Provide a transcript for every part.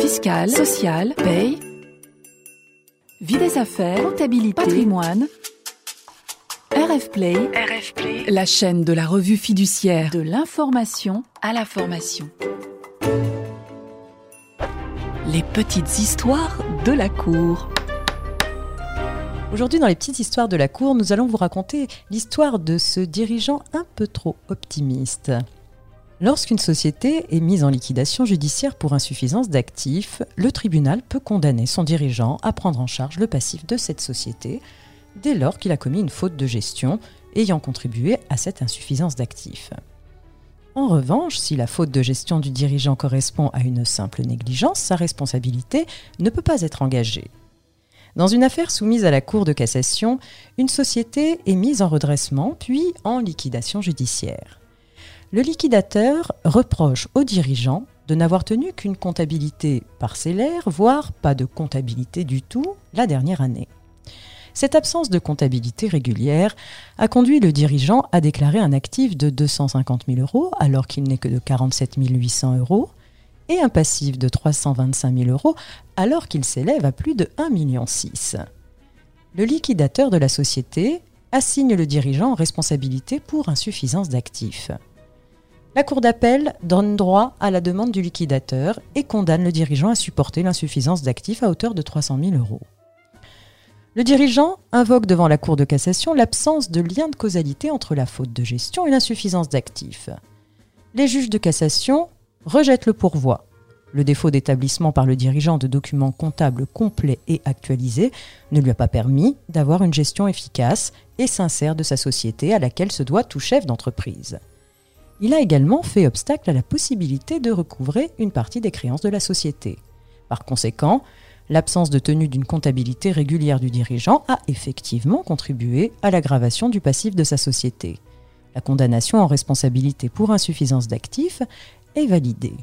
fiscale, sociale, paye, vie des affaires, comptabilité, patrimoine. RF Play, RF Play, la chaîne de la revue fiduciaire de l'information à la formation. Les petites histoires de la cour. Aujourd'hui, dans les petites histoires de la cour, nous allons vous raconter l'histoire de ce dirigeant un peu trop optimiste. Lorsqu'une société est mise en liquidation judiciaire pour insuffisance d'actifs, le tribunal peut condamner son dirigeant à prendre en charge le passif de cette société dès lors qu'il a commis une faute de gestion ayant contribué à cette insuffisance d'actifs. En revanche, si la faute de gestion du dirigeant correspond à une simple négligence, sa responsabilité ne peut pas être engagée. Dans une affaire soumise à la Cour de cassation, une société est mise en redressement puis en liquidation judiciaire. Le liquidateur reproche au dirigeant de n'avoir tenu qu'une comptabilité parcellaire, voire pas de comptabilité du tout, la dernière année. Cette absence de comptabilité régulière a conduit le dirigeant à déclarer un actif de 250 000 euros alors qu'il n'est que de 47 800 euros et un passif de 325 000 euros alors qu'il s'élève à plus de 1,6 million. Le liquidateur de la société assigne le dirigeant responsabilité pour insuffisance d'actifs. La Cour d'appel donne droit à la demande du liquidateur et condamne le dirigeant à supporter l'insuffisance d'actifs à hauteur de 300 000 euros. Le dirigeant invoque devant la Cour de cassation l'absence de lien de causalité entre la faute de gestion et l'insuffisance d'actifs. Les juges de cassation rejettent le pourvoi. Le défaut d'établissement par le dirigeant de documents comptables complets et actualisés ne lui a pas permis d'avoir une gestion efficace et sincère de sa société à laquelle se doit tout chef d'entreprise. Il a également fait obstacle à la possibilité de recouvrer une partie des créances de la société. Par conséquent, l'absence de tenue d'une comptabilité régulière du dirigeant a effectivement contribué à l'aggravation du passif de sa société. La condamnation en responsabilité pour insuffisance d'actifs est validée.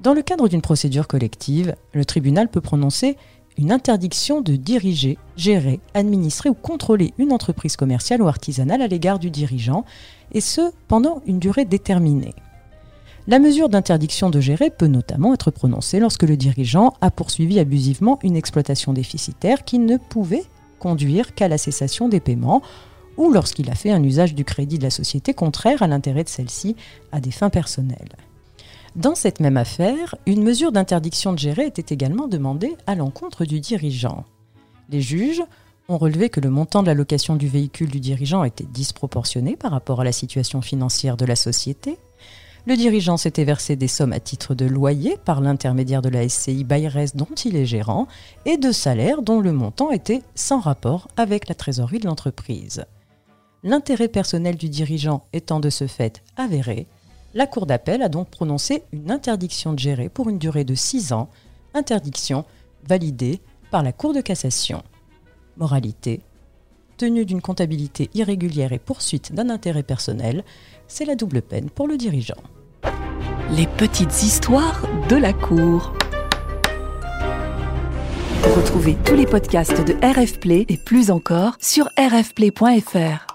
Dans le cadre d'une procédure collective, le tribunal peut prononcer une interdiction de diriger, gérer, administrer ou contrôler une entreprise commerciale ou artisanale à l'égard du dirigeant, et ce pendant une durée déterminée. La mesure d'interdiction de gérer peut notamment être prononcée lorsque le dirigeant a poursuivi abusivement une exploitation déficitaire qui ne pouvait conduire qu'à la cessation des paiements ou lorsqu'il a fait un usage du crédit de la société contraire à l'intérêt de celle-ci à des fins personnelles. Dans cette même affaire, une mesure d'interdiction de gérer était également demandée à l'encontre du dirigeant. Les juges ont relevé que le montant de la location du véhicule du dirigeant était disproportionné par rapport à la situation financière de la société. Le dirigeant s'était versé des sommes à titre de loyer par l'intermédiaire de la SCI Bayrès dont il est gérant et de salaire dont le montant était sans rapport avec la trésorerie de l'entreprise. L'intérêt personnel du dirigeant étant de ce fait avéré, la Cour d'appel a donc prononcé une interdiction de gérer pour une durée de 6 ans, interdiction validée par la Cour de cassation. Moralité tenue d'une comptabilité irrégulière et poursuite d'un intérêt personnel, c'est la double peine pour le dirigeant. Les petites histoires de la Cour. Retrouvez tous les podcasts de RF et plus encore sur rfplay.fr.